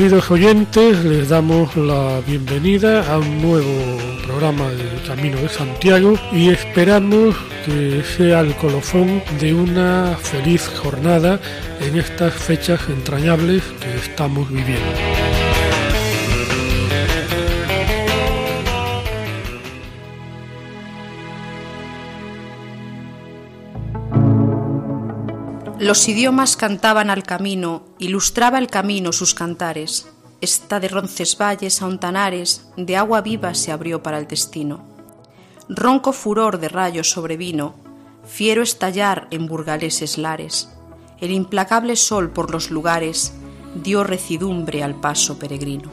Queridos oyentes, les damos la bienvenida a un nuevo programa del Camino de Santiago y esperamos que sea el colofón de una feliz jornada en estas fechas entrañables que estamos viviendo. Los idiomas cantaban al camino, ilustraba el camino sus cantares. Esta de Roncesvalles a Ontanares, de agua viva se abrió para el destino. Ronco furor de rayos sobrevino, fiero estallar en burgaleses lares. El implacable sol por los lugares dio recidumbre al paso peregrino.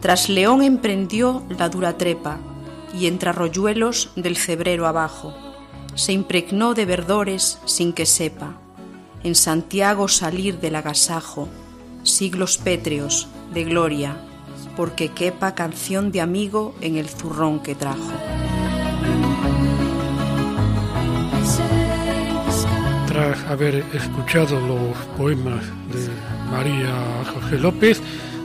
Tras León emprendió la dura trepa, y entre arroyuelos del cebrero abajo, se impregnó de verdores sin que sepa en Santiago salir del agasajo, siglos pétreos de gloria, porque quepa canción de amigo en el zurrón que trajo. Tras haber escuchado los poemas de María José López,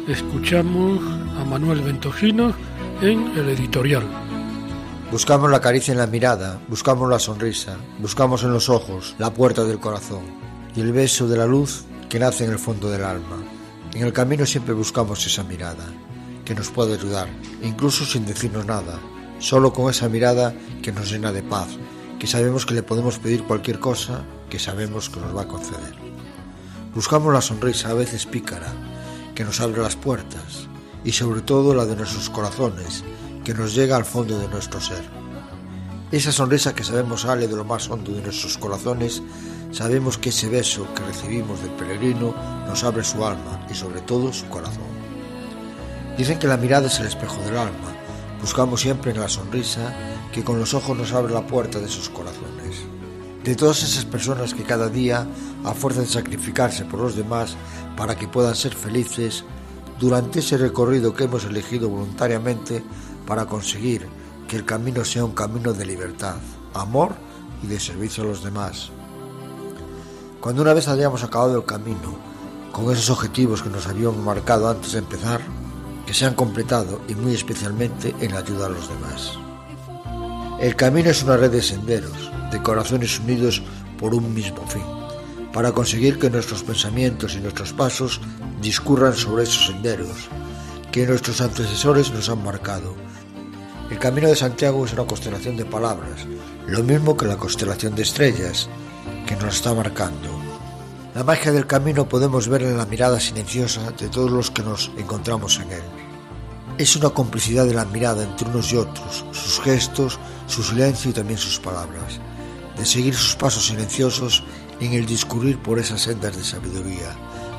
escuchamos a Manuel Ventojino en el editorial. Buscamos la caricia en la mirada, buscamos la sonrisa, buscamos en los ojos la puerta del corazón y el beso de la luz que nace en el fondo del alma. En el camino siempre buscamos esa mirada, que nos puede ayudar, incluso sin decirnos nada, solo con esa mirada que nos llena de paz, que sabemos que le podemos pedir cualquier cosa, que sabemos que nos va a conceder. Buscamos la sonrisa a veces pícara, que nos abre las puertas, y sobre todo la de nuestros corazones, que nos llega al fondo de nuestro ser. Esa sonrisa que sabemos sale de lo más hondo de nuestros corazones Sabemos que ese beso que recibimos del peregrino nos abre su alma y sobre todo su corazón. Dicen que la mirada es el espejo del alma. Buscamos siempre en la sonrisa que con los ojos nos abre la puerta de sus corazones. De todas esas personas que cada día, a fuerza de sacrificarse por los demás para que puedan ser felices, durante ese recorrido que hemos elegido voluntariamente para conseguir que el camino sea un camino de libertad, amor y de servicio a los demás. Cuando una vez hayamos acabado el camino, con esos objetivos que nos habíamos marcado antes de empezar, que se han completado y muy especialmente en la ayuda a los demás. El camino es una red de senderos, de corazones unidos por un mismo fin, para conseguir que nuestros pensamientos y nuestros pasos discurran sobre esos senderos que nuestros antecesores nos han marcado. El camino de Santiago es una constelación de palabras, lo mismo que la constelación de estrellas, que nos está marcando. La magia del camino podemos ver en la mirada silenciosa de todos los que nos encontramos en él. Es una complicidad de la mirada entre unos y otros, sus gestos, su silencio y también sus palabras, de seguir sus pasos silenciosos en el discurrir por esas sendas de sabiduría,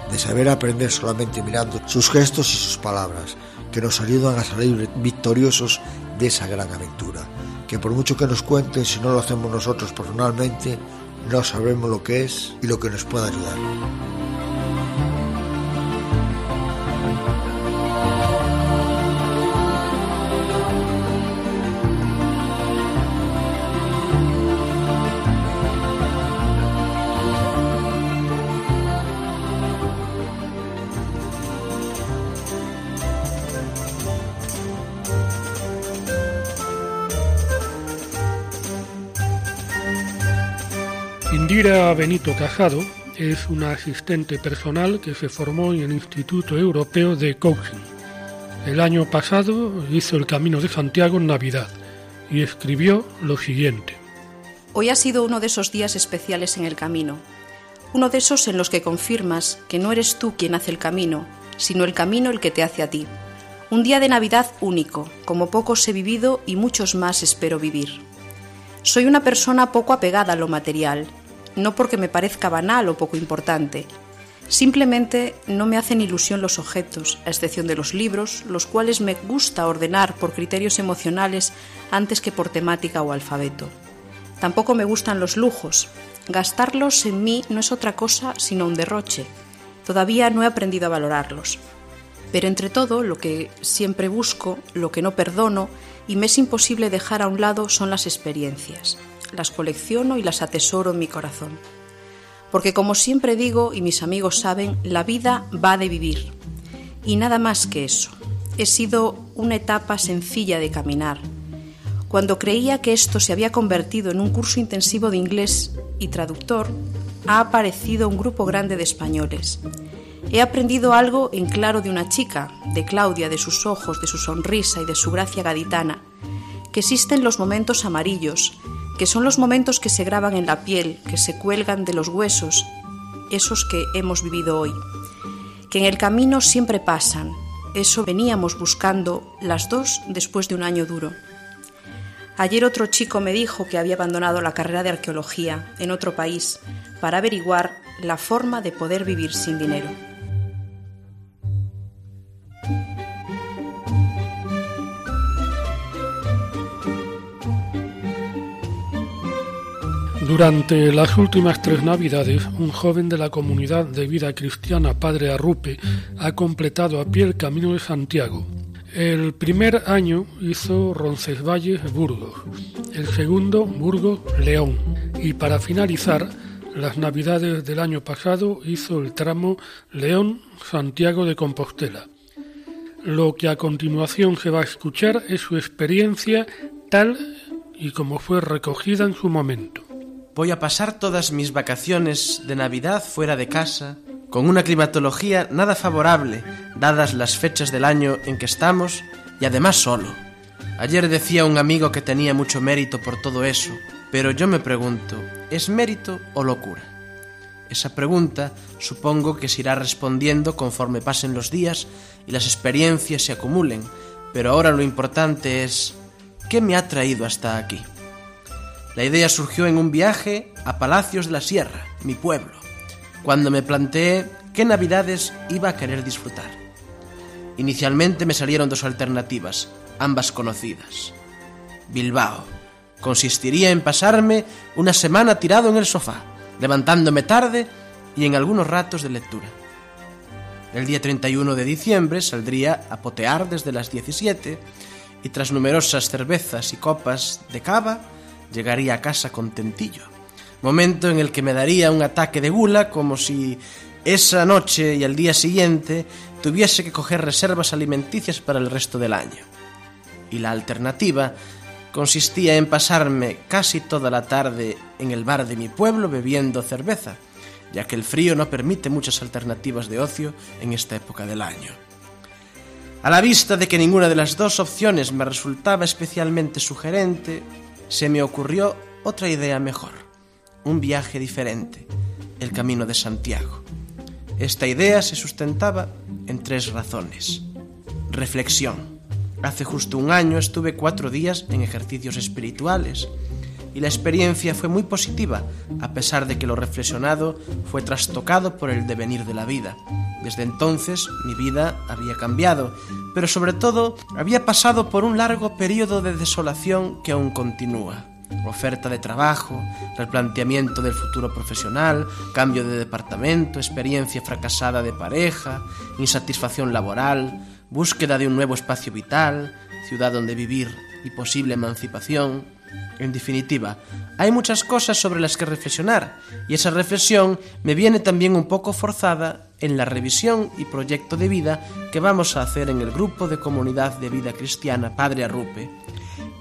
de saber aprender solamente mirando sus gestos y sus palabras, que nos ayudan a salir victoriosos de esa gran aventura, que por mucho que nos cuenten, si no lo hacemos nosotros personalmente, no sabemos lo que es y lo que nos puede ayudar. Indira Benito Casado es una asistente personal que se formó en el Instituto Europeo de Coaching. El año pasado hizo el Camino de Santiago en Navidad y escribió lo siguiente. Hoy ha sido uno de esos días especiales en el camino, uno de esos en los que confirmas que no eres tú quien hace el camino, sino el camino el que te hace a ti. Un día de Navidad único, como pocos he vivido y muchos más espero vivir. Soy una persona poco apegada a lo material no porque me parezca banal o poco importante, Simplemente no me hacen ilusión los objetos, a excepción de los libros, los cuales me gusta ordenar por criterios emocionales antes que por temática o alfabeto. Tampoco me gustan los lujos. Gastarlos en mí no es otra cosa sino un derroche. Todavía no he aprendido a valorarlos. Pero entre todo, lo que siempre busco, lo que no perdono y me es imposible dejar a un lado son las experiencias. Las colecciono y las atesoro en mi corazón. Porque como siempre digo, y mis amigos saben, la vida va de vivir. Y nada más que eso. He sido una etapa sencilla de caminar. Cuando creía que esto se había convertido en un curso intensivo de inglés y traductor, ha aparecido un grupo grande de españoles He aprendido algo en claro de una chica, de Claudia, de sus ojos, de su sonrisa y de su gracia gaditana, que existen los momentos amarillos, que son los momentos que se graban en la piel, que se cuelgan de los huesos, esos que hemos vivido hoy, que en el camino siempre pasan, eso veníamos buscando las dos después de un año duro. Ayer otro chico me dijo que había abandonado la carrera de arqueología en otro país para averiguar la forma de poder vivir sin dinero. Durante las últimas tres Navidades, un joven de la comunidad de vida cristiana Padre Arrupe ha completado a pie el Camino de Santiago. El primer año hizo Roncesvalles Burgos, el segundo Burgos León y para finalizar las Navidades del año pasado hizo el tramo León Santiago de Compostela. Lo que a continuación se va a escuchar es su experiencia tal y como fue recogida en su momento. Voy a pasar todas mis vacaciones de Navidad fuera de casa, con una climatología nada favorable, dadas las fechas del año en que estamos, y además solo. Ayer decía un amigo que tenía mucho mérito por todo eso, pero yo me pregunto, ¿es mérito o locura? Esa pregunta supongo que se irá respondiendo conforme pasen los días y las experiencias se acumulen, pero ahora lo importante es, ¿qué me ha traído hasta aquí? La idea surgió en un viaje a Palacios de la Sierra, mi pueblo, cuando me planteé qué navidades iba a querer disfrutar. Inicialmente me salieron dos alternativas, ambas conocidas. Bilbao. Consistiría en pasarme una semana tirado en el sofá, levantándome tarde y en algunos ratos de lectura. El día 31 de diciembre saldría a potear desde las 17 y tras numerosas cervezas y copas de cava, llegaría a casa contentillo. Momento en el que me daría un ataque de gula como si esa noche y al día siguiente tuviese que coger reservas alimenticias para el resto del año. Y la alternativa consistía en pasarme casi toda la tarde en el bar de mi pueblo bebiendo cerveza, ya que el frío no permite muchas alternativas de ocio en esta época del año. A la vista de que ninguna de las dos opciones me resultaba especialmente sugerente, se me ocurrió otra idea mejor, un viaje diferente, el Camino de Santiago. Esta idea se sustentaba en tres razones. Reflexión. Hace justo un año estuve cuatro días en ejercicios espirituales y la experiencia fue muy positiva, a pesar de que lo reflexionado fue trastocado por el devenir de la vida. Desde entonces mi vida había cambiado, pero sobre todo había pasado por un largo periodo de desolación que aún continúa. Oferta de trabajo, replanteamiento del futuro profesional, cambio de departamento, experiencia fracasada de pareja, insatisfacción laboral, búsqueda de un nuevo espacio vital, ciudad donde vivir y posible emancipación, en definitiva, hay muchas cosas sobre las que reflexionar y esa reflexión me viene también un poco forzada en la revisión y proyecto de vida que vamos a hacer en el grupo de comunidad de vida cristiana Padre Arrupe.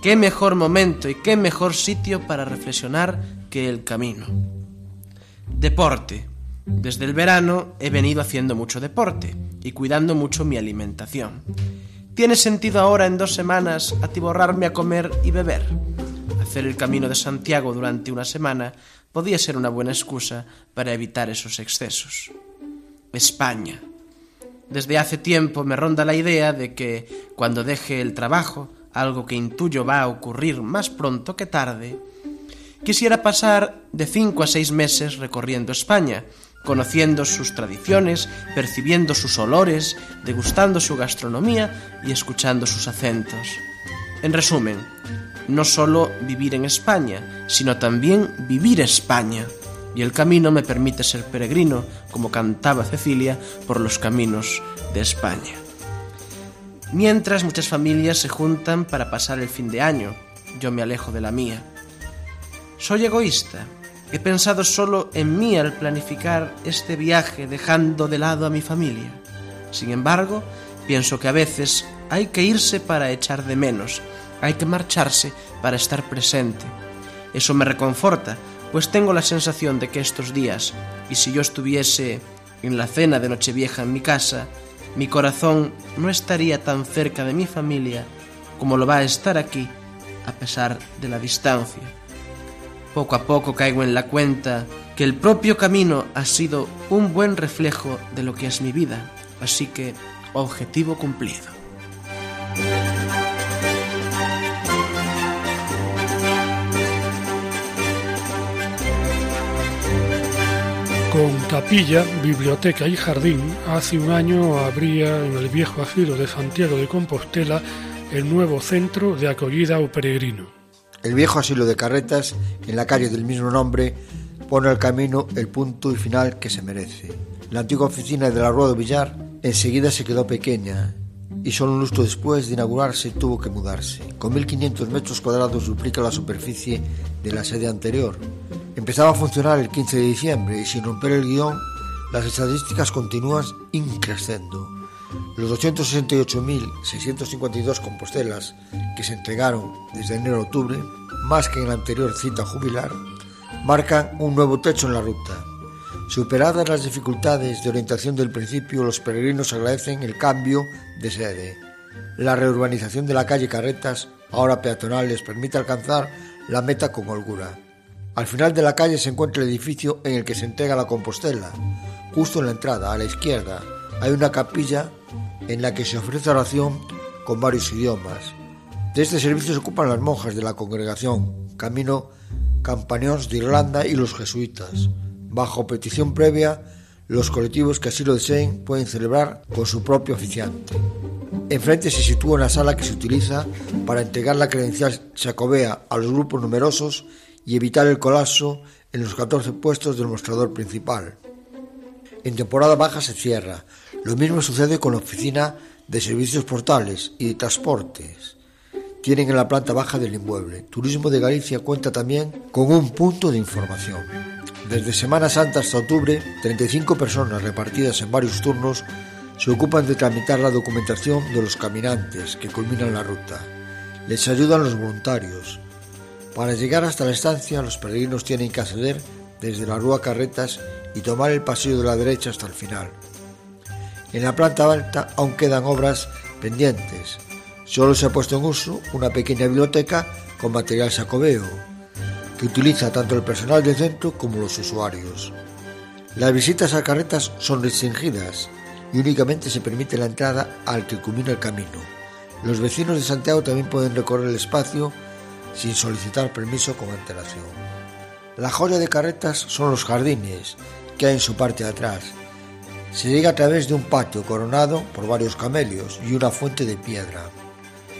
¿Qué mejor momento y qué mejor sitio para reflexionar que el camino? Deporte. Desde el verano he venido haciendo mucho deporte y cuidando mucho mi alimentación. ¿Tiene sentido ahora en dos semanas atiborrarme a comer y beber? Hacer el camino de Santiago durante una semana podía ser una buena excusa para evitar esos excesos. España. Desde hace tiempo me ronda la idea de que cuando deje el trabajo, algo que intuyo va a ocurrir más pronto que tarde, quisiera pasar de cinco a seis meses recorriendo España, conociendo sus tradiciones, percibiendo sus olores, degustando su gastronomía y escuchando sus acentos. En resumen, no solo vivir en España, sino también vivir España. Y el camino me permite ser peregrino, como cantaba Cecilia, por los caminos de España. Mientras muchas familias se juntan para pasar el fin de año, yo me alejo de la mía. Soy egoísta, He pensado solo en mí al planificar este viaje dejando de lado a mi familia. Sin embargo, pienso que a veces hay que irse para echar de menos, hay que marcharse para estar presente. Eso me reconforta, pues tengo la sensación de que estos días, y si yo estuviese en la cena de Nochevieja en mi casa, mi corazón no estaría tan cerca de mi familia como lo va a estar aquí, a pesar de la distancia. Poco a poco caigo en la cuenta que el propio camino ha sido un buen reflejo de lo que es mi vida, así que objetivo cumplido. Con capilla, biblioteca y jardín, hace un año abría en el viejo asilo de Santiago de Compostela el nuevo centro de acogida o peregrino. El viejo asilo de carretas, en la calle del mismo nombre, pone al camino el punto y final que se merece. La antigua oficina de la Rueda Villar enseguida se quedó pequeña y solo un lustro después de inaugurarse tuvo que mudarse. Con 1.500 metros cuadrados duplica la superficie de la sede anterior. Empezaba a funcionar el 15 de diciembre y sin romper el guion, las estadísticas continúan increciendo. Los 268.652 compostelas que se entregaron desde enero a octubre, más que en la anterior cita jubilar, marcan un nuevo techo en la ruta. Superadas las dificultades de orientación del principio, los peregrinos agradecen el cambio de sede. La reurbanización de la calle Carretas, ahora peatonal, les permite alcanzar la meta con holgura. Al final de la calle se encuentra el edificio en el que se entrega la Compostela. Justo en la entrada, a la izquierda, hay una capilla en la que se ofrece oración con varios idiomas. De este servicio se ocupan las monjas de la congregación Camino Campañones de Irlanda y los jesuitas. Bajo petición previa, los colectivos que así lo deseen pueden celebrar con su propio oficiante. Enfrente se sitúa una sala que se utiliza para entregar la credencial chacobea a los grupos numerosos y evitar el colapso en los 14 puestos del mostrador principal. En temporada baja se cierra, lo mismo sucede con la oficina de servicios portales y de transportes. Tienen en la planta baja del inmueble. Turismo de Galicia cuenta también con un punto de información. Desde Semana Santa hasta octubre, 35 personas repartidas en varios turnos se ocupan de tramitar la documentación de los caminantes que culminan la ruta. Les ayudan los voluntarios. Para llegar hasta la estancia, los peregrinos tienen que acceder desde la Rúa Carretas y tomar el pasillo de la derecha hasta el final. En la planta alta aún quedan obras pendientes. Solo se ha puesto en uso una pequeña biblioteca con material sacobeo, que utiliza tanto el personal del centro como los usuarios. Las visitas a carretas son restringidas y únicamente se permite la entrada al que culmina el camino. Los vecinos de Santiago también pueden recorrer el espacio sin solicitar permiso con antelación. La joya de carretas son los jardines que hay en su parte de atrás, se llega a través de un patio coronado por varios camelios y una fuente de piedra.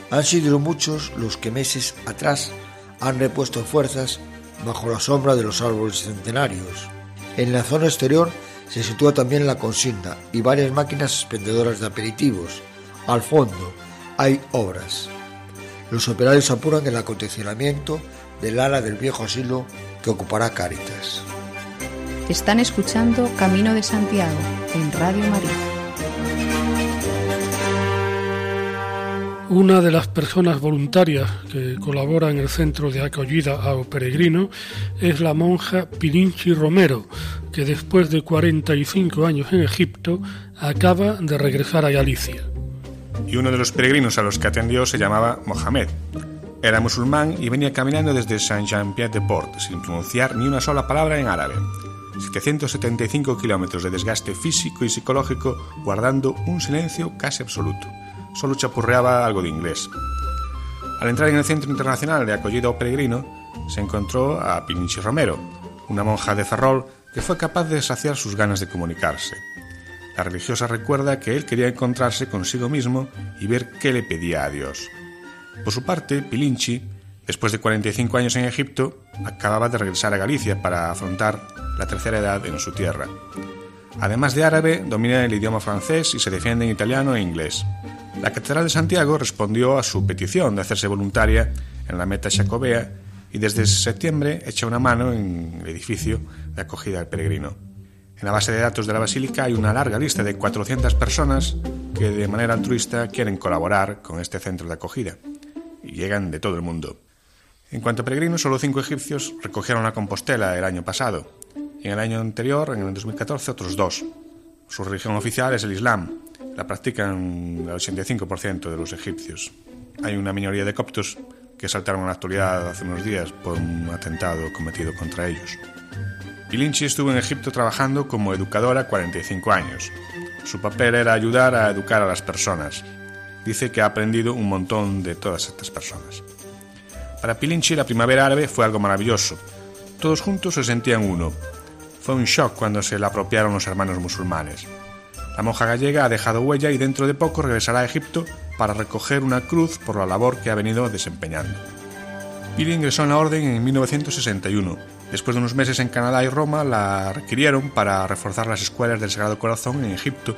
Han sido muchos los que meses atrás han repuesto fuerzas bajo la sombra de los árboles centenarios. En la zona exterior se sitúa también la consigna y varias máquinas expendedoras de aperitivos. Al fondo hay obras. Los operarios apuran el acondicionamiento del ala del viejo asilo que ocupará Cáritas. Están escuchando Camino de Santiago en Radio María. Una de las personas voluntarias que colabora en el centro de acogida a peregrino es la monja Pirinchi Romero, que después de 45 años en Egipto acaba de regresar a Galicia. Y uno de los peregrinos a los que atendió se llamaba Mohamed. Era musulmán y venía caminando desde Saint-Jean-Pied-de-Port sin pronunciar ni una sola palabra en árabe. 775 kilómetros de desgaste físico y psicológico guardando un silencio casi absoluto. Solo chapurreaba algo de inglés. Al entrar en el Centro Internacional de Acogida o Peregrino, se encontró a Pininchi Romero, una monja de Ferrol que fue capaz de saciar sus ganas de comunicarse. La religiosa recuerda que él quería encontrarse consigo mismo y ver qué le pedía a Dios. Por su parte, Pilinchi, después de 45 años en Egipto, acababa de regresar a Galicia para afrontar la tercera edad en su tierra. Además de árabe, domina el idioma francés y se defiende en italiano e inglés. La Catedral de Santiago respondió a su petición de hacerse voluntaria en la meta jacobea y desde septiembre echa una mano en el edificio de acogida al peregrino. En la base de datos de la Basílica hay una larga lista de 400 personas que de manera altruista quieren colaborar con este centro de acogida y llegan de todo el mundo. En cuanto a peregrinos, solo cinco egipcios recogieron la Compostela el año pasado y en el año anterior, en el 2014, otros dos. Su religión oficial es el Islam. La practican el 85% de los egipcios. Hay una minoría de coptos que saltaron en la actualidad hace unos días por un atentado cometido contra ellos. Pilinchi estuvo en Egipto trabajando como educadora 45 años. Su papel era ayudar a educar a las personas. Dice que ha aprendido un montón de todas estas personas. Para Pilinchi la primavera árabe fue algo maravilloso. Todos juntos se sentían uno. Fue un shock cuando se la apropiaron los hermanos musulmanes. La monja gallega ha dejado huella y dentro de poco regresará a Egipto para recoger una cruz por la labor que ha venido desempeñando. Pili ingresó en la orden en 1961. Después de unos meses en Canadá y Roma, la requirieron para reforzar las escuelas del Sagrado Corazón en Egipto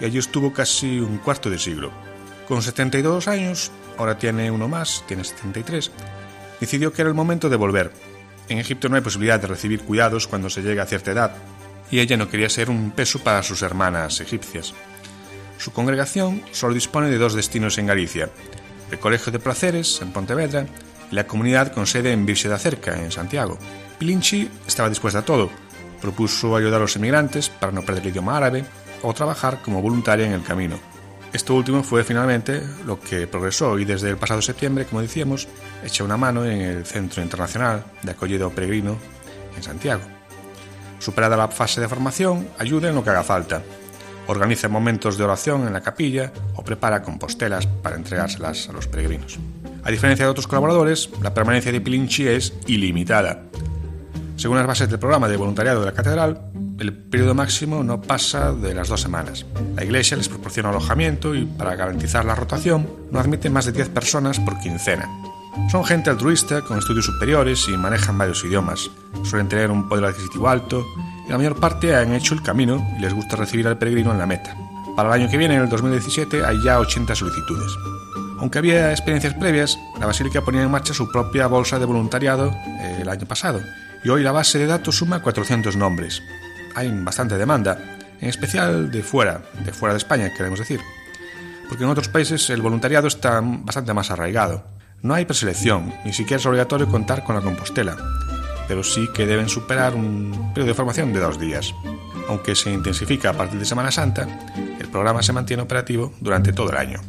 y allí estuvo casi un cuarto de siglo. Con 72 años, ahora tiene uno más, tiene 73, decidió que era el momento de volver. En Egipto no hay posibilidad de recibir cuidados cuando se llega a cierta edad, y ella no quería ser un peso para sus hermanas egipcias. Su congregación solo dispone de dos destinos en Galicia, el Colegio de Placeres, en Pontevedra, y la comunidad con sede en Virse da Cerca, en Santiago. Pilinchi estaba dispuesta a todo. Propuso ayudar a los emigrantes para no perder el idioma árabe o trabajar como voluntaria en el camino. Esto último fue finalmente lo que progresó y desde el pasado septiembre, como decíamos, echa una mano en el Centro Internacional de Acogido Peregrino en Santiago. Superada la fase de formación, ayuda en lo que haga falta. Organiza momentos de oración en la capilla o prepara compostelas para entregárselas a los peregrinos. A diferencia de otros colaboradores, la permanencia de Pilinchi es ilimitada. Según las bases del programa de voluntariado de la catedral, el periodo máximo no pasa de las dos semanas. La iglesia les proporciona alojamiento y para garantizar la rotación no admite más de 10 personas por quincena. Son gente altruista con estudios superiores y manejan varios idiomas. Suelen tener un poder adquisitivo alto y la mayor parte han hecho el camino y les gusta recibir al peregrino en la meta. Para el año que viene, en el 2017, hay ya 80 solicitudes. Aunque había experiencias previas, la Basílica ponía en marcha su propia bolsa de voluntariado eh, el año pasado y hoy la base de datos suma 400 nombres hay bastante demanda, en especial de fuera, de fuera de España, queremos decir, porque en otros países el voluntariado está bastante más arraigado. No hay preselección, ni siquiera es obligatorio contar con la Compostela, pero sí que deben superar un periodo de formación de dos días. Aunque se intensifica a partir de Semana Santa, el programa se mantiene operativo durante todo el año.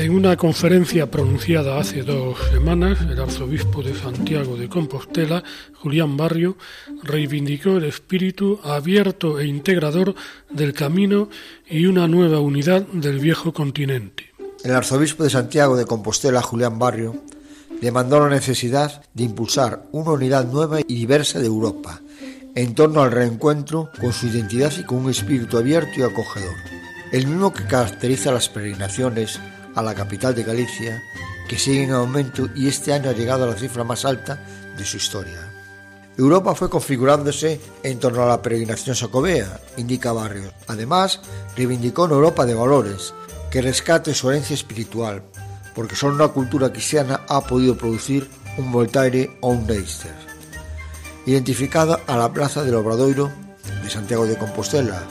En una conferencia pronunciada hace dos semanas, el arzobispo de Santiago de Compostela, Julián Barrio, reivindicó el espíritu abierto e integrador del camino y una nueva unidad del viejo continente. El arzobispo de Santiago de Compostela, Julián Barrio, demandó la necesidad de impulsar una unidad nueva y diversa de Europa, en torno al reencuentro con su identidad y con un espíritu abierto y acogedor, el mismo que caracteriza las peregrinaciones a la capital de Galicia, que sigue en aumento y este año ha llegado a la cifra más alta de su historia. Europa fue configurándose en torno a la peregrinación sacobea, indica Barrios. Además, reivindicó una Europa de valores, que rescate su herencia espiritual, porque solo una cultura cristiana ha podido producir un Voltaire o un Leicester. Identificada a la plaza del Obradoiro de Santiago de Compostela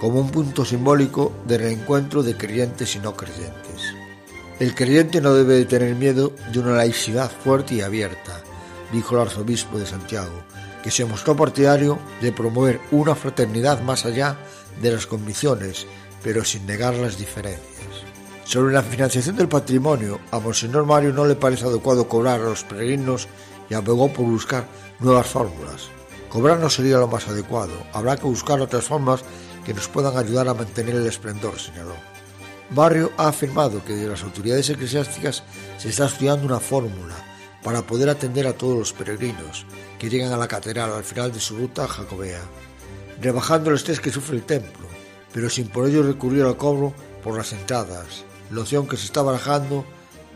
como un punto simbólico de reencuentro de creyentes y no creyentes. El creyente no debe de tener miedo de una laicidad fuerte y abierta, dijo el arzobispo de Santiago, que se mostró partidario de promover una fraternidad más allá de las convicciones, pero sin negar las diferencias. Sobre la financiación del patrimonio, a Monseñor Mario no le parece adecuado cobrar a los peregrinos y abogó por buscar nuevas fórmulas. Cobrar no sería lo más adecuado, habrá que buscar otras formas que nos puedan ayudar a mantener el esplendor, señaló. Barrio ha afirmado que de las autoridades eclesiásticas se está estudiando una fórmula para poder atender a todos los peregrinos que llegan a la catedral al final de su ruta jacobea, rebajando el estrés que sufre el templo, pero sin por ello recurrir al cobro por las entradas. La opción que se está barajando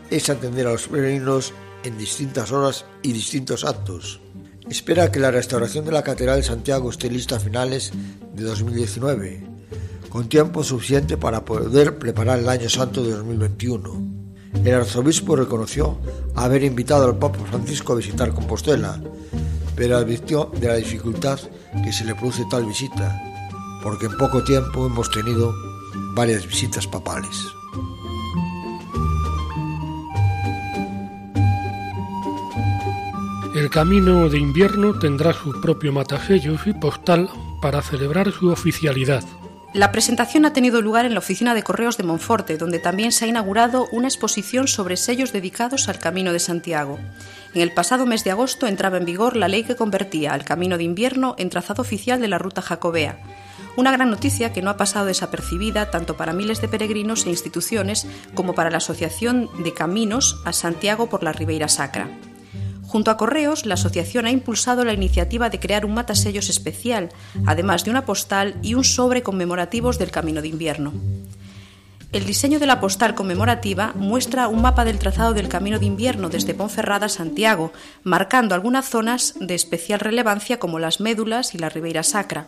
es atender a los peregrinos en distintas horas y distintos actos. Espera que la restauración de la Catedral de Santiago esté lista a finales de 2019, con tiempo suficiente para poder preparar el Año Santo de 2021. El arzobispo reconoció haber invitado al Papa Francisco a visitar Compostela, pero advirtió de la dificultad que se le produce tal visita, porque en poco tiempo hemos tenido varias visitas papales. El camino de invierno tendrá su propio matasellos y postal para celebrar su oficialidad. La presentación ha tenido lugar en la oficina de correos de Monforte, donde también se ha inaugurado una exposición sobre sellos dedicados al Camino de Santiago. En el pasado mes de agosto entraba en vigor la ley que convertía al Camino de Invierno en trazado oficial de la ruta jacobea. Una gran noticia que no ha pasado desapercibida tanto para miles de peregrinos e instituciones como para la Asociación de Caminos a Santiago por la Ribeira Sacra. Junto a Correos, la asociación ha impulsado la iniciativa de crear un matasellos especial, además de una postal y un sobre conmemorativos del Camino de Invierno. El diseño de la postal conmemorativa muestra un mapa del trazado del Camino de Invierno desde Ponferrada a Santiago, marcando algunas zonas de especial relevancia como las médulas y la Ribeira Sacra,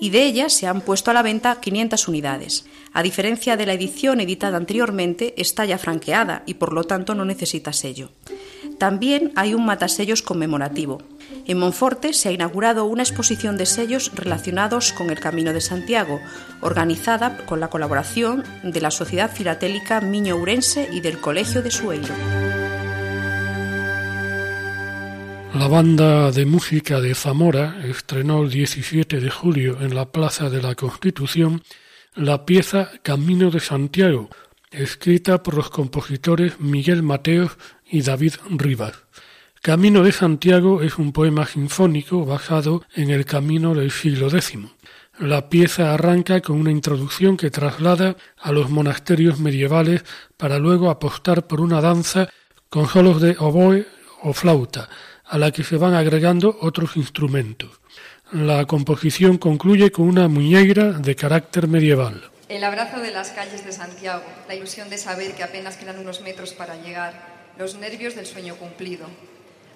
y de ellas se han puesto a la venta 500 unidades. A diferencia de la edición editada anteriormente, está ya franqueada y por lo tanto no necesita sello. También hay un matasellos conmemorativo. En Monforte se ha inaugurado una exposición de sellos relacionados con el Camino de Santiago, organizada con la colaboración de la Sociedad Filatélica Miño Urense y del Colegio de Sueiro. La banda de música de Zamora estrenó el 17 de julio en la Plaza de la Constitución la pieza Camino de Santiago, escrita por los compositores Miguel Mateos y David Rivas. Camino de Santiago es un poema sinfónico basado en el camino del siglo X. La pieza arranca con una introducción que traslada a los monasterios medievales para luego apostar por una danza con solos de oboe o flauta, a la que se van agregando otros instrumentos. La composición concluye con una muñeira de carácter medieval. El abrazo de las calles de Santiago, la ilusión de saber que apenas quedan unos metros para llegar, los nervios del sueño cumplido.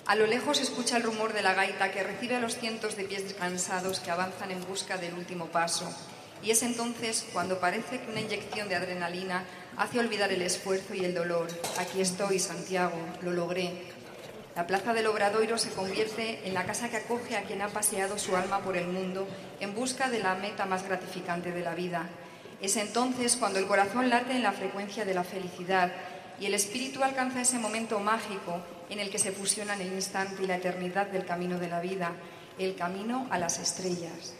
A lo lejos escucha el rumor de la gaita que recibe a los cientos de pies descansados que avanzan en busca del último paso. Y es entonces cuando parece que una inyección de adrenalina hace olvidar el esfuerzo y el dolor. Aquí estoy, Santiago, lo logré. La plaza del Obradoiro se convierte en la casa que acoge a quien ha paseado su alma por el mundo en busca de la meta más gratificante de la vida, es entonces cuando el corazón late en la frecuencia de la felicidad y el espíritu alcanza ese momento mágico en el que se fusionan el instante y la eternidad del camino de la vida, el camino a las estrellas.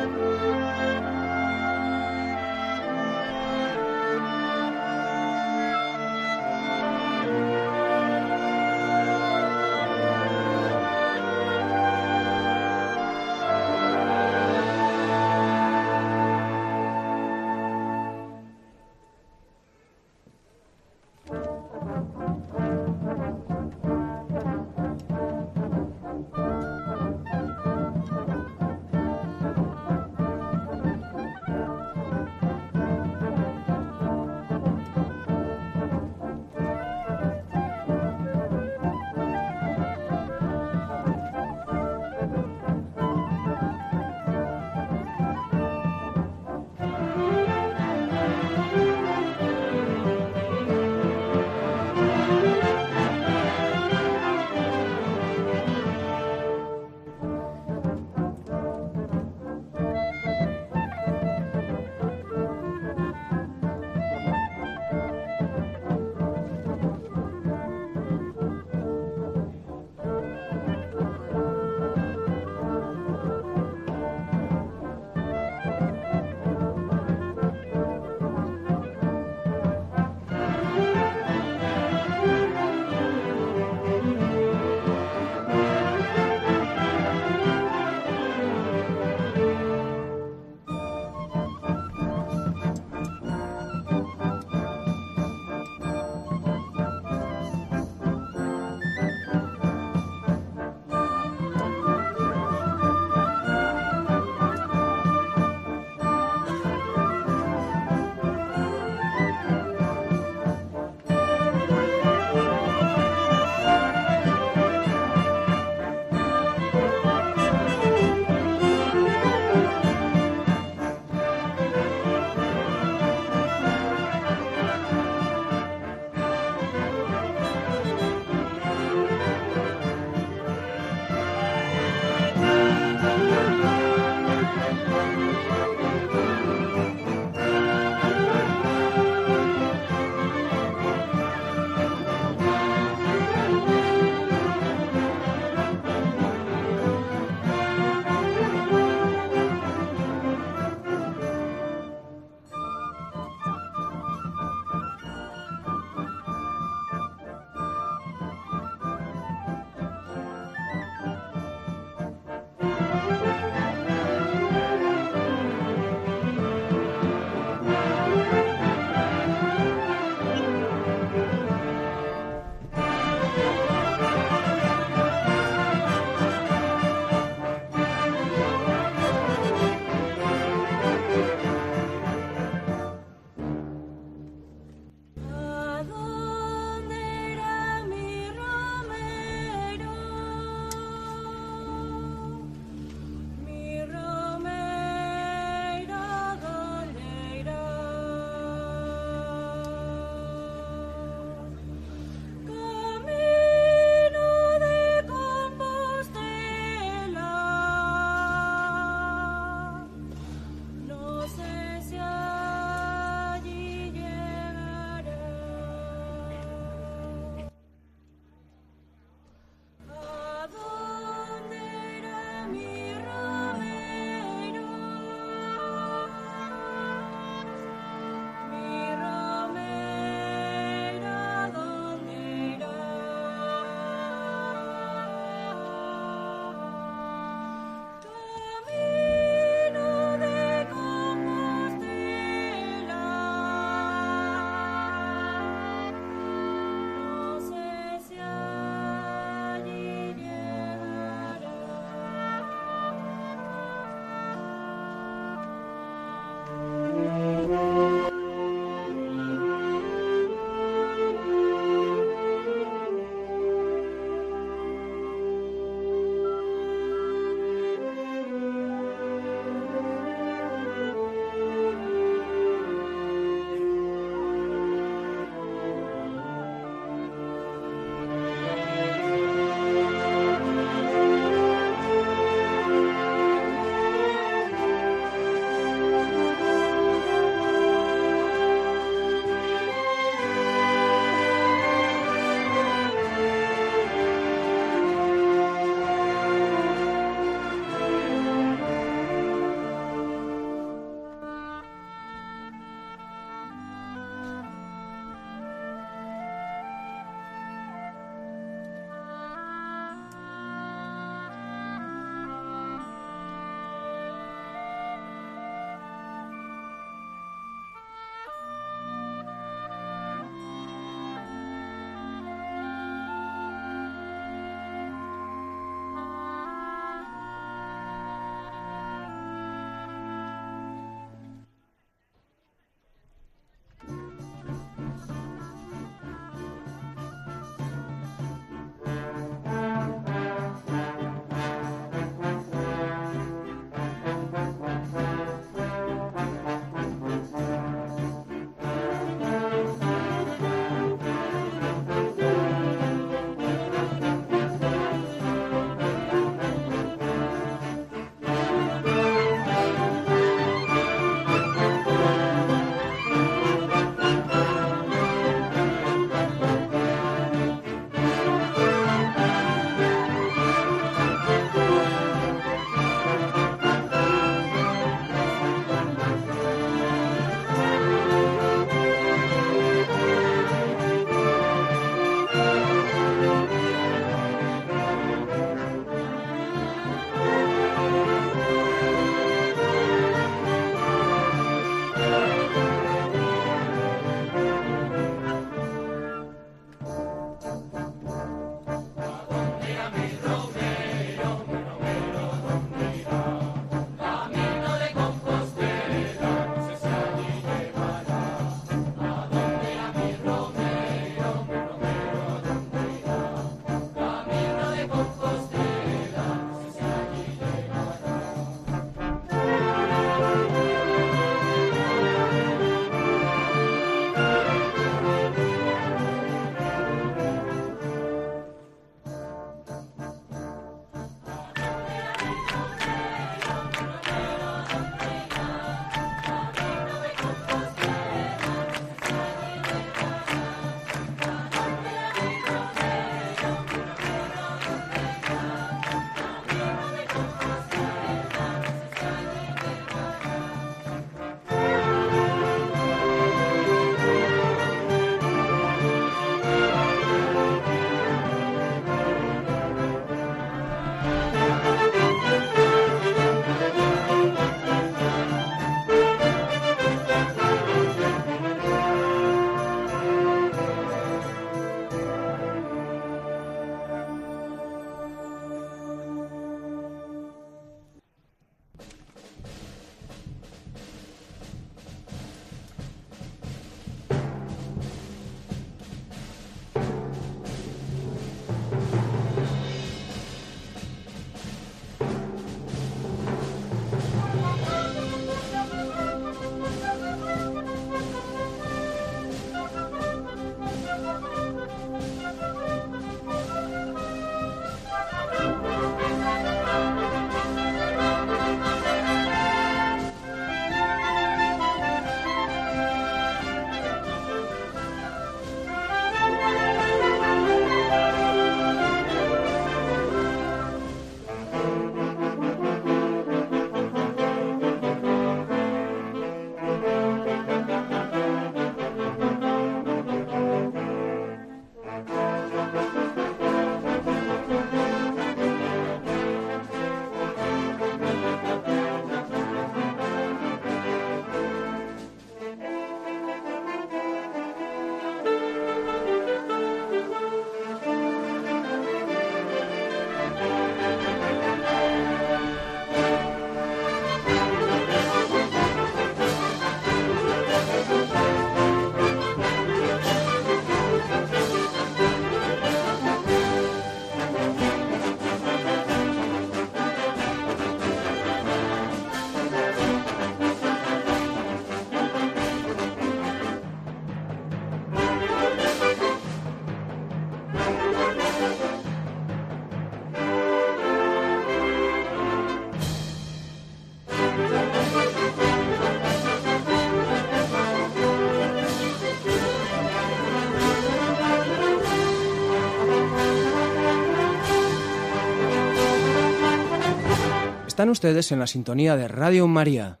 Están ustedes en la sintonía de Radio María.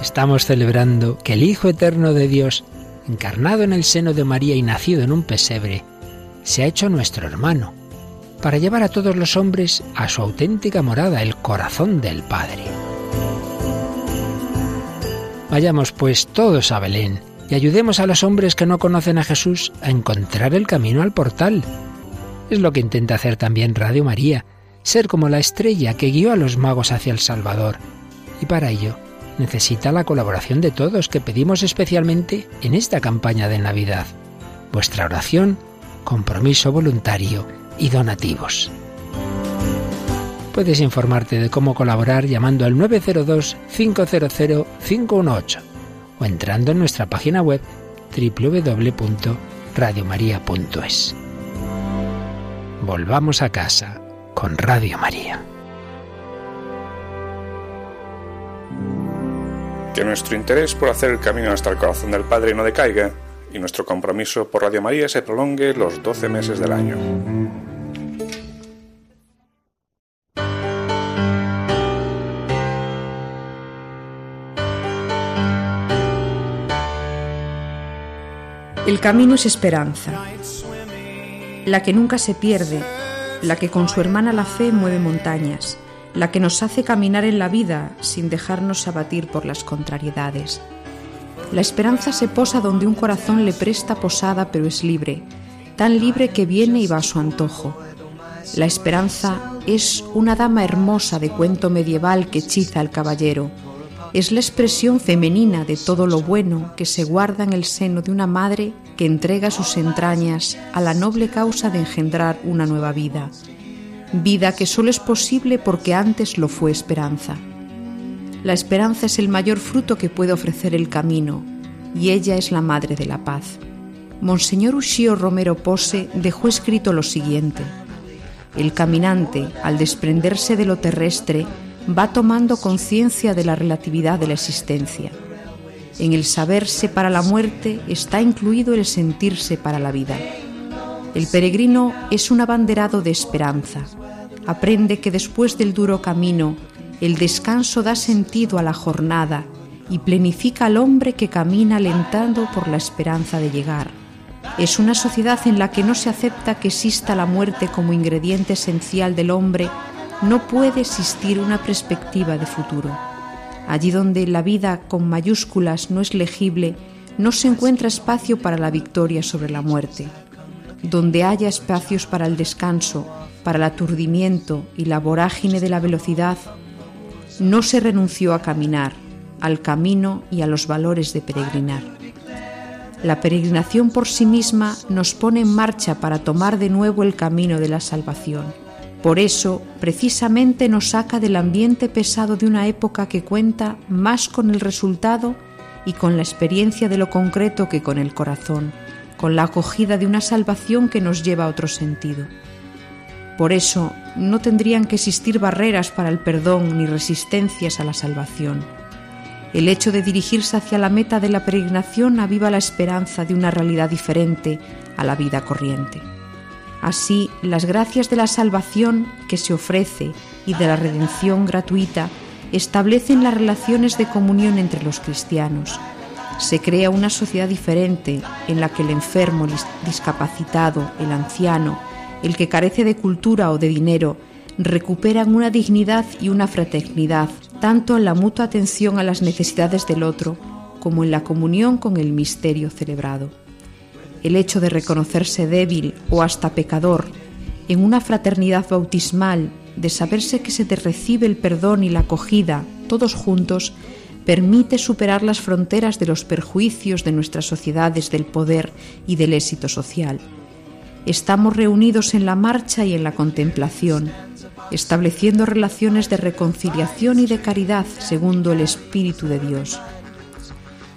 Estamos celebrando que el Hijo Eterno de Dios, encarnado en el seno de María y nacido en un pesebre, se ha hecho nuestro hermano, para llevar a todos los hombres a su auténtica morada, el corazón del Padre. Vayamos pues todos a Belén y ayudemos a los hombres que no conocen a Jesús a encontrar el camino al portal. Es lo que intenta hacer también Radio María, ser como la estrella que guió a los magos hacia el Salvador. Y para ello necesita la colaboración de todos que pedimos especialmente en esta campaña de Navidad. Vuestra oración, compromiso voluntario y donativos. Puedes informarte de cómo colaborar llamando al 902-500-518 o entrando en nuestra página web www.radiomaria.es. Volvamos a casa con Radio María. Que nuestro interés por hacer el camino hasta el corazón del Padre no decaiga y nuestro compromiso por Radio María se prolongue los 12 meses del año. El camino es esperanza, la que nunca se pierde, la que con su hermana la fe mueve montañas, la que nos hace caminar en la vida sin dejarnos abatir por las contrariedades. La esperanza se posa donde un corazón le presta posada pero es libre, tan libre que viene y va a su antojo. La esperanza es una dama hermosa de cuento medieval que hechiza al caballero, es la expresión femenina de todo lo bueno que se guarda en el seno de una madre que entrega sus entrañas a la noble causa de engendrar una nueva vida, vida que solo es posible porque antes lo fue esperanza. La esperanza es el mayor fruto que puede ofrecer el camino, y ella es la madre de la paz. Monseñor Ushio Romero Pose dejó escrito lo siguiente: El caminante, al desprenderse de lo terrestre, va tomando conciencia de la relatividad de la existencia. En el saberse para la muerte está incluido el sentirse para la vida. El peregrino es un abanderado de esperanza. Aprende que después del duro camino, el descanso da sentido a la jornada y plenifica al hombre que camina alentando por la esperanza de llegar. Es una sociedad en la que no se acepta que exista la muerte como ingrediente esencial del hombre no puede existir una perspectiva de futuro. Allí donde la vida con mayúsculas no es legible, no se encuentra espacio para la victoria sobre la muerte. Donde haya espacios para el descanso, para el aturdimiento y la vorágine de la velocidad, no se renunció a caminar, al camino y a los valores de peregrinar. La peregrinación por sí misma nos pone en marcha para tomar de nuevo el camino de la salvación por eso, precisamente nos saca del ambiente pesado de una época que cuenta más con el resultado y con la experiencia de lo concreto que con el corazón, con la acogida de una salvación que nos lleva a otro sentido. Por eso, no tendrían que existir barreras para el perdón ni resistencias a la salvación. El hecho de dirigirse hacia la meta de la peregrinación aviva la esperanza de una realidad diferente a la vida corriente. Así, las gracias de la salvación que se ofrece y de la redención gratuita establecen las relaciones de comunión entre los cristianos. Se crea una sociedad diferente en la que el enfermo, el discapacitado, el anciano, el que carece de cultura o de dinero, recuperan una dignidad y una fraternidad, tanto en la mutua atención a las necesidades del otro como en la comunión con el misterio celebrado el hecho de reconocerse débil o hasta pecador, en una fraternidad bautismal, de saberse que se te recibe el perdón y la acogida, todos juntos, permite superar las fronteras de los perjuicios de nuestras sociedades del poder y del éxito social. Estamos reunidos en la marcha y en la contemplación, estableciendo relaciones de reconciliación y de caridad segundo el Espíritu de Dios.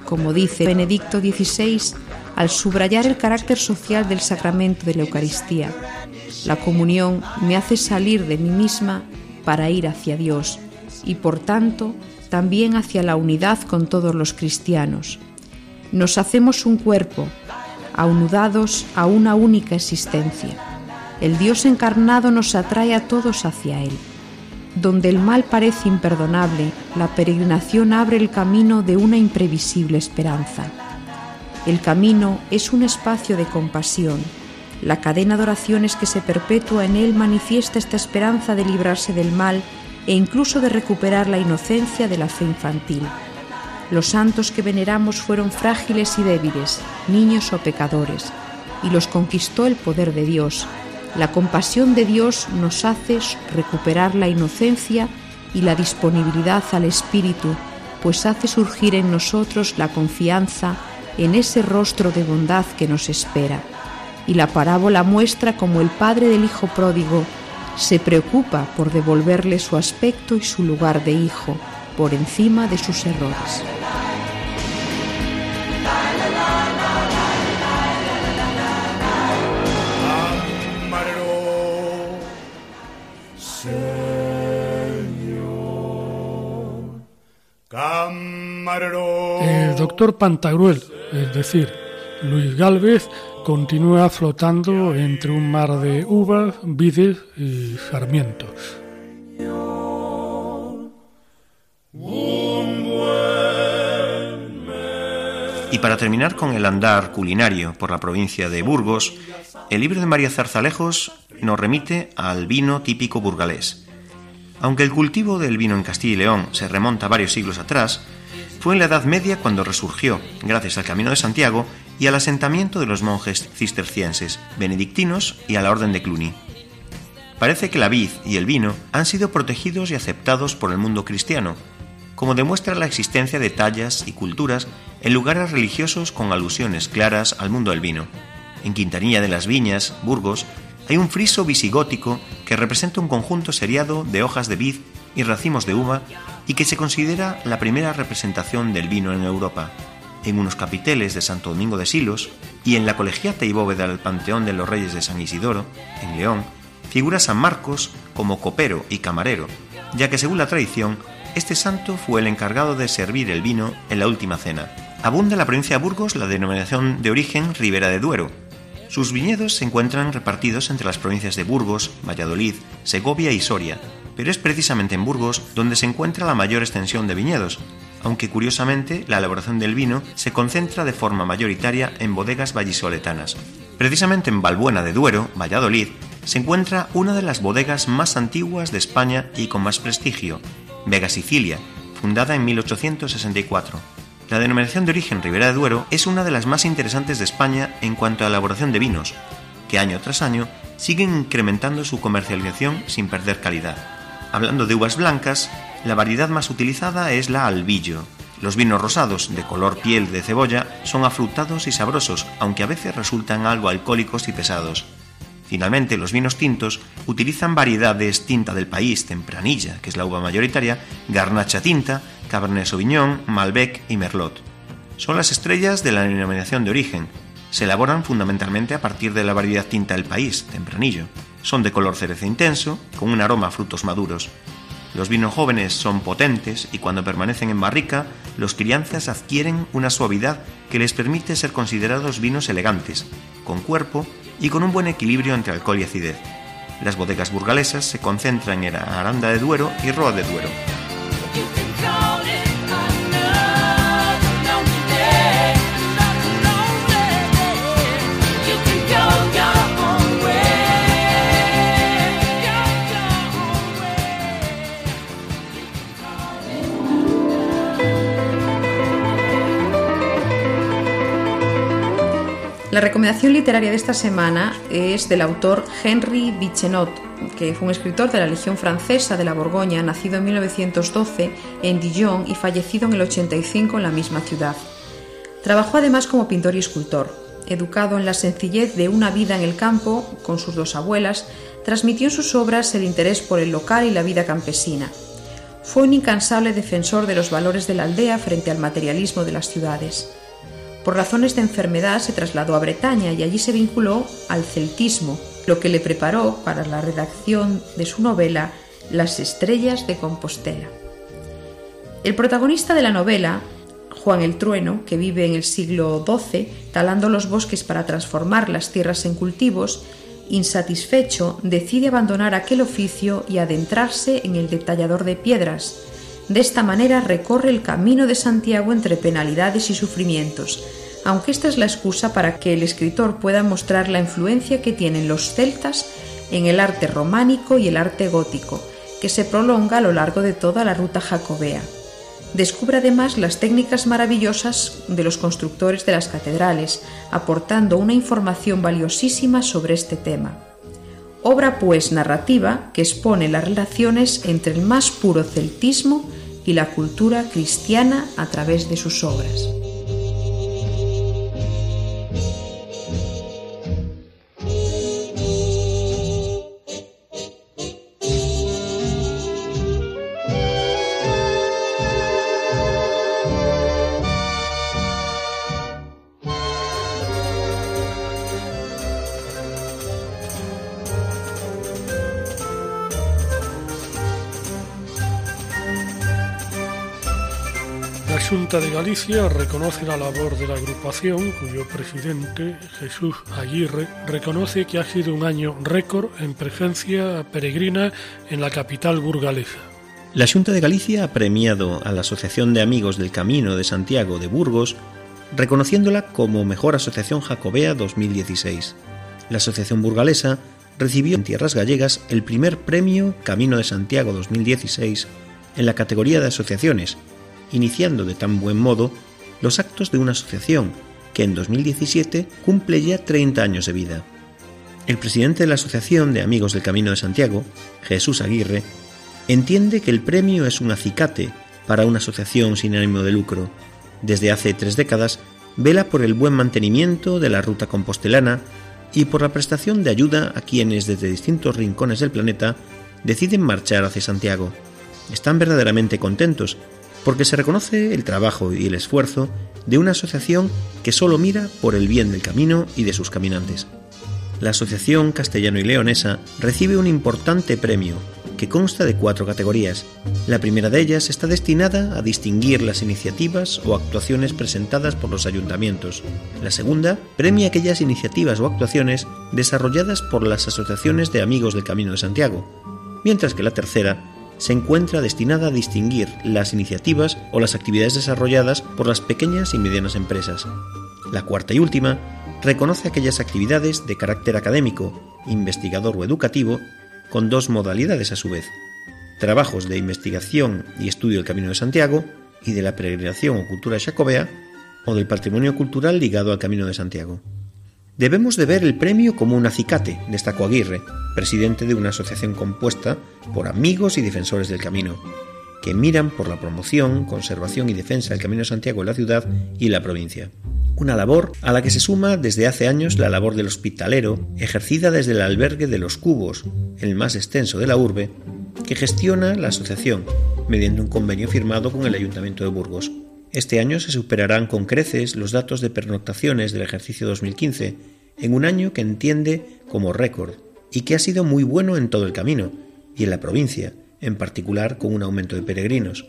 Como dice Benedicto XVI, al subrayar el carácter social del sacramento de la Eucaristía. La comunión me hace salir de mí misma para ir hacia Dios y por tanto también hacia la unidad con todos los cristianos. Nos hacemos un cuerpo, aunudados a una única existencia. el Dios encarnado nos atrae a todos hacia Él. Donde el mal parece imperdonable, la peregrinación abre el camino de una imprevisible esperanza. El camino es un espacio de compasión. La cadena de oraciones que se perpetúa en él manifiesta esta esperanza de librarse del mal e incluso de recuperar la inocencia de la fe infantil. Los santos que veneramos fueron frágiles y débiles, niños o pecadores, y los conquistó el poder de Dios. La compasión de Dios nos hace recuperar la inocencia y la disponibilidad al Espíritu, pues hace surgir en nosotros la confianza en ese rostro de bondad que nos espera. Y la parábola muestra como el padre del hijo pródigo se preocupa por devolverle su aspecto y su lugar de hijo por encima de sus errores. El doctor Pantagruel, es decir, Luis Galvez, continúa flotando entre un mar de uvas, vides y sarmientos. Y para terminar con el andar culinario por la provincia de Burgos, el libro de María Zarzalejos nos remite al vino típico burgalés. Aunque el cultivo del vino en Castilla y León se remonta varios siglos atrás, fue en la Edad Media cuando resurgió, gracias al Camino de Santiago y al asentamiento de los monjes cistercienses, benedictinos y a la Orden de Cluny. Parece que la vid y el vino han sido protegidos y aceptados por el mundo cristiano, como demuestra la existencia de tallas y culturas en lugares religiosos con alusiones claras al mundo del vino. En Quintanilla de las Viñas, Burgos, hay un friso visigótico que representa un conjunto seriado de hojas de vid y racimos de uva y que se considera la primera representación del vino en Europa. En unos capiteles de Santo Domingo de Silos y en la colegiata y bóveda del Panteón de los Reyes de San Isidoro, en León, figura San Marcos como copero y camarero, ya que según la tradición, este santo fue el encargado de servir el vino en la última cena. Abunda en la provincia de Burgos la denominación de origen Ribera de Duero. Sus viñedos se encuentran repartidos entre las provincias de Burgos, Valladolid, Segovia y Soria, pero es precisamente en Burgos donde se encuentra la mayor extensión de viñedos, aunque curiosamente la elaboración del vino se concentra de forma mayoritaria en bodegas vallisoletanas. Precisamente en Balbuena de Duero, Valladolid, se encuentra una de las bodegas más antiguas de España y con más prestigio, Vega Sicilia, fundada en 1864. La denominación de origen Ribera de Duero es una de las más interesantes de España en cuanto a elaboración de vinos, que año tras año siguen incrementando su comercialización sin perder calidad. Hablando de uvas blancas, la variedad más utilizada es la albillo. Los vinos rosados, de color piel de cebolla, son afrutados y sabrosos, aunque a veces resultan algo alcohólicos y pesados. Finalmente, los vinos tintos utilizan variedades tinta del país, tempranilla, que es la uva mayoritaria, garnacha tinta, cabernet sauvignon, malbec y merlot. Son las estrellas de la denominación de origen. Se elaboran fundamentalmente a partir de la variedad tinta del país, tempranillo. Son de color cereza intenso, con un aroma a frutos maduros. Los vinos jóvenes son potentes y cuando permanecen en barrica, los crianzas adquieren una suavidad que les permite ser considerados vinos elegantes, con cuerpo y con un buen equilibrio entre alcohol y acidez. Las bodegas burgalesas se concentran en Aranda de Duero y Roa de Duero. La recomendación literaria de esta semana es del autor Henry Bichenot, que fue un escritor de la Legión Francesa de la Borgoña, nacido en 1912 en Dijon y fallecido en el 85 en la misma ciudad. Trabajó además como pintor y escultor. Educado en la sencillez de una vida en el campo, con sus dos abuelas, transmitió en sus obras el interés por el local y la vida campesina. Fue un incansable defensor de los valores de la aldea frente al materialismo de las ciudades. Por razones de enfermedad se trasladó a Bretaña y allí se vinculó al celtismo, lo que le preparó para la redacción de su novela Las estrellas de Compostela. El protagonista de la novela, Juan el Trueno, que vive en el siglo XII, talando los bosques para transformar las tierras en cultivos, insatisfecho, decide abandonar aquel oficio y adentrarse en el detallador de piedras. De esta manera recorre el camino de Santiago entre penalidades y sufrimientos, aunque esta es la excusa para que el escritor pueda mostrar la influencia que tienen los celtas en el arte románico y el arte gótico, que se prolonga a lo largo de toda la ruta jacobea. Descubre además las técnicas maravillosas de los constructores de las catedrales, aportando una información valiosísima sobre este tema. Obra pues narrativa que expone las relaciones entre el más puro celtismo y la cultura cristiana a través de sus obras. Junta de Galicia reconoce la labor de la agrupación, cuyo presidente, Jesús Aguirre, reconoce que ha sido un año récord en presencia peregrina en la capital burgalesa. La Junta de Galicia ha premiado a la Asociación de Amigos del Camino de Santiago de Burgos, reconociéndola como Mejor Asociación Jacobea 2016. La Asociación Burgalesa recibió en tierras gallegas el primer premio Camino de Santiago 2016 en la categoría de asociaciones, iniciando de tan buen modo los actos de una asociación que en 2017 cumple ya 30 años de vida. El presidente de la Asociación de Amigos del Camino de Santiago, Jesús Aguirre, entiende que el premio es un acicate para una asociación sin ánimo de lucro. Desde hace tres décadas vela por el buen mantenimiento de la ruta compostelana y por la prestación de ayuda a quienes desde distintos rincones del planeta deciden marchar hacia Santiago. Están verdaderamente contentos porque se reconoce el trabajo y el esfuerzo de una asociación que solo mira por el bien del camino y de sus caminantes. La Asociación Castellano y Leonesa recibe un importante premio que consta de cuatro categorías. La primera de ellas está destinada a distinguir las iniciativas o actuaciones presentadas por los ayuntamientos. La segunda premia aquellas iniciativas o actuaciones desarrolladas por las asociaciones de amigos del Camino de Santiago, mientras que la tercera se encuentra destinada a distinguir las iniciativas o las actividades desarrolladas por las pequeñas y medianas empresas. La cuarta y última reconoce aquellas actividades de carácter académico, investigador o educativo, con dos modalidades a su vez, trabajos de investigación y estudio del Camino de Santiago y de la peregrinación o cultura jacobea, o del patrimonio cultural ligado al Camino de Santiago. Debemos de ver el premio como un acicate, destacó Aguirre, presidente de una asociación compuesta por amigos y defensores del camino, que miran por la promoción, conservación y defensa del Camino de Santiago en la ciudad y la provincia. Una labor a la que se suma desde hace años la labor del hospitalero, ejercida desde el albergue de los Cubos, el más extenso de la urbe, que gestiona la asociación mediante un convenio firmado con el Ayuntamiento de Burgos. Este año se superarán con creces los datos de pernoctaciones del ejercicio 2015, en un año que entiende como récord y que ha sido muy bueno en todo el camino y en la provincia, en particular con un aumento de peregrinos.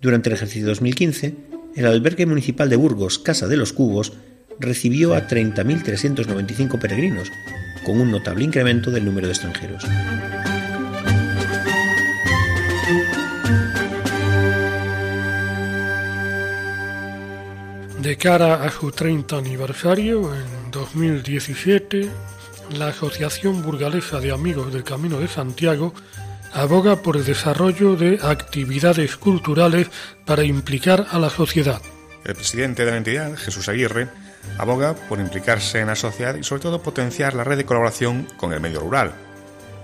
Durante el ejercicio 2015, el albergue municipal de Burgos, Casa de los Cubos, recibió a 30.395 peregrinos, con un notable incremento del número de extranjeros. De cara a su 30 aniversario, en 2017, la Asociación Burgalesa de Amigos del Camino de Santiago aboga por el desarrollo de actividades culturales para implicar a la sociedad. El presidente de la entidad, Jesús Aguirre, aboga por implicarse en la sociedad y sobre todo potenciar la red de colaboración con el medio rural.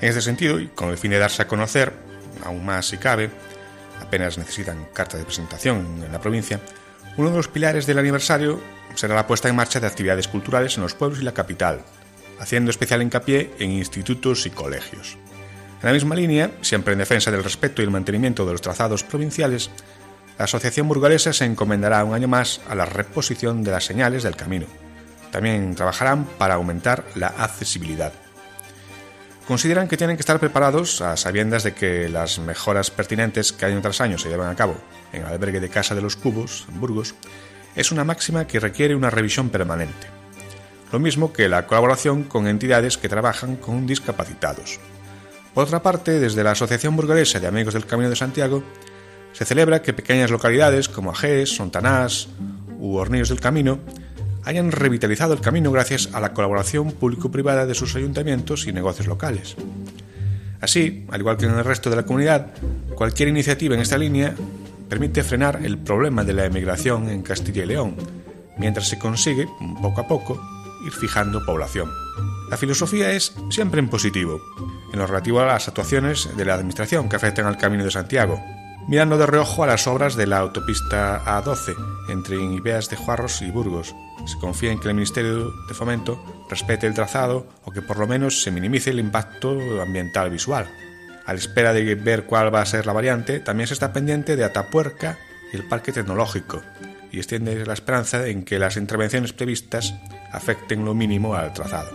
En este sentido, y con el fin de darse a conocer, aún más si cabe, apenas necesitan carta de presentación en la provincia, uno de los pilares del aniversario será la puesta en marcha de actividades culturales en los pueblos y la capital, haciendo especial hincapié en institutos y colegios. En la misma línea, siempre en defensa del respeto y el mantenimiento de los trazados provinciales, la Asociación Burgalesa se encomendará un año más a la reposición de las señales del camino. También trabajarán para aumentar la accesibilidad. Consideran que tienen que estar preparados a sabiendas de que las mejoras pertinentes que año tras año se llevan a cabo en el albergue de Casa de los Cubos, en Burgos, es una máxima que requiere una revisión permanente. lo mismo que la colaboración con entidades que trabajan con discapacitados. Por otra parte, desde la Asociación Burgalesa de Amigos del Camino de Santiago, se celebra que pequeñas localidades como Ajés, Sontanás u Hornillos del Camino hayan revitalizado el camino gracias a la colaboración público-privada de sus ayuntamientos y negocios locales. Así, al igual que en el resto de la comunidad, cualquier iniciativa en esta línea permite frenar el problema de la emigración en Castilla y León, mientras se consigue, poco a poco, ir fijando población. La filosofía es siempre en positivo, en lo relativo a las actuaciones de la Administración que afectan al Camino de Santiago, mirando de reojo a las obras de la autopista A12 entre Ibeas de Juarros y Burgos. Se confía en que el Ministerio de Fomento respete el trazado o que por lo menos se minimice el impacto ambiental visual. A la espera de ver cuál va a ser la variante, también se está pendiente de Atapuerca y el Parque Tecnológico, y extiende la esperanza en que las intervenciones previstas afecten lo mínimo al trazado.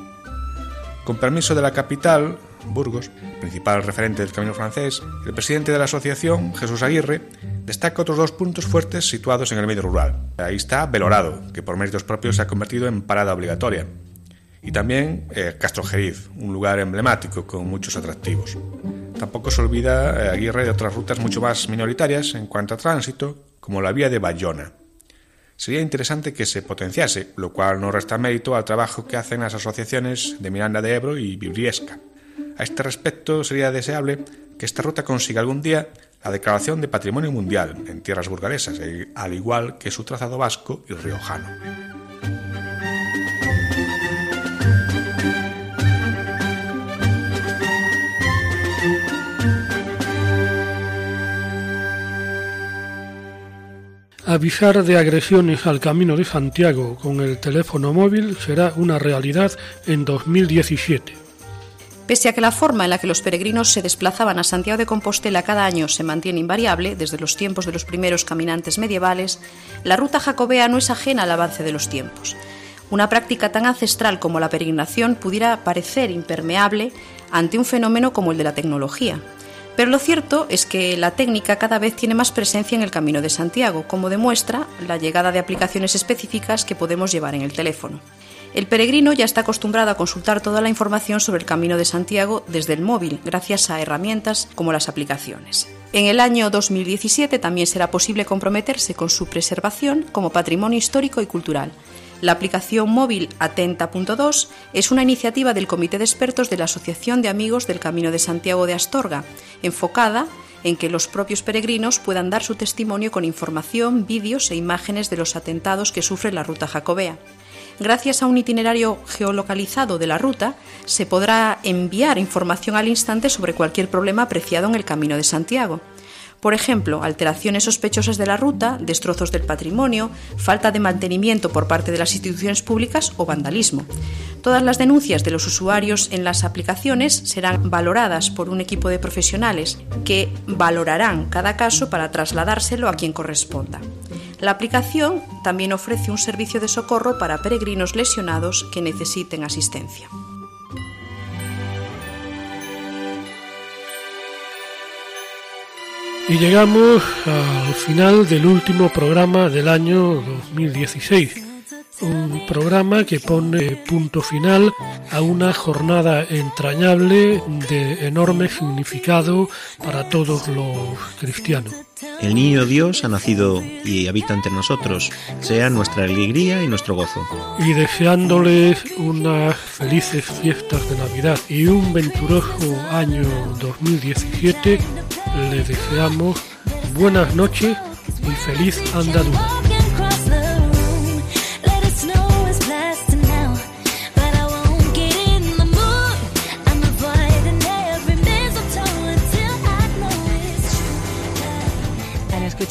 Con permiso de la capital, Burgos, principal referente del camino francés, el presidente de la asociación, Jesús Aguirre, destaca otros dos puntos fuertes situados en el medio rural. Ahí está Belorado, que por méritos propios se ha convertido en parada obligatoria. Y también eh, Castro Jeriz, un lugar emblemático con muchos atractivos. Tampoco se olvida eh, Aguirre de otras rutas mucho más minoritarias en cuanto a tránsito, como la vía de Bayona. Sería interesante que se potenciase, lo cual no resta mérito al trabajo que hacen las asociaciones de Miranda de Ebro y Bibliesca. A este respecto, sería deseable que esta ruta consiga algún día la declaración de Patrimonio Mundial en tierras burgalesas, eh, al igual que su trazado vasco y riojano. Avisar de agresiones al Camino de Santiago con el teléfono móvil será una realidad en 2017. Pese a que la forma en la que los peregrinos se desplazaban a Santiago de Compostela cada año se mantiene invariable desde los tiempos de los primeros caminantes medievales, la ruta jacobea no es ajena al avance de los tiempos. Una práctica tan ancestral como la peregrinación pudiera parecer impermeable ante un fenómeno como el de la tecnología, pero lo cierto es que la técnica cada vez tiene más presencia en el Camino de Santiago, como demuestra la llegada de aplicaciones específicas que podemos llevar en el teléfono. El peregrino ya está acostumbrado a consultar toda la información sobre el Camino de Santiago desde el móvil, gracias a herramientas como las aplicaciones. En el año 2017 también será posible comprometerse con su preservación como patrimonio histórico y cultural, la aplicación móvil Atenta.2 es una iniciativa del Comité de Expertos de la Asociación de Amigos del Camino de Santiago de Astorga, enfocada en que los propios peregrinos puedan dar su testimonio con información, vídeos e imágenes de los atentados que sufre la ruta jacobea. Gracias a un itinerario geolocalizado de la ruta, se podrá enviar información al instante sobre cualquier problema apreciado en el Camino de Santiago. Por ejemplo, alteraciones sospechosas de la ruta, destrozos del patrimonio, falta de mantenimiento por parte de las instituciones públicas o vandalismo. Todas las denuncias de los usuarios en las aplicaciones serán valoradas por un equipo de profesionales que valorarán cada caso para trasladárselo a quien corresponda. La aplicación también ofrece un servicio de socorro para peregrinos lesionados que necesiten asistencia. Y llegamos al final del último programa del año 2016. Un programa que pone punto final a una jornada entrañable de enorme significado para todos los cristianos. El niño Dios ha nacido y habita entre nosotros, sea nuestra alegría y nuestro gozo. Y deseándoles unas felices fiestas de Navidad y un venturoso año 2017, le deseamos buenas noches y feliz andadura.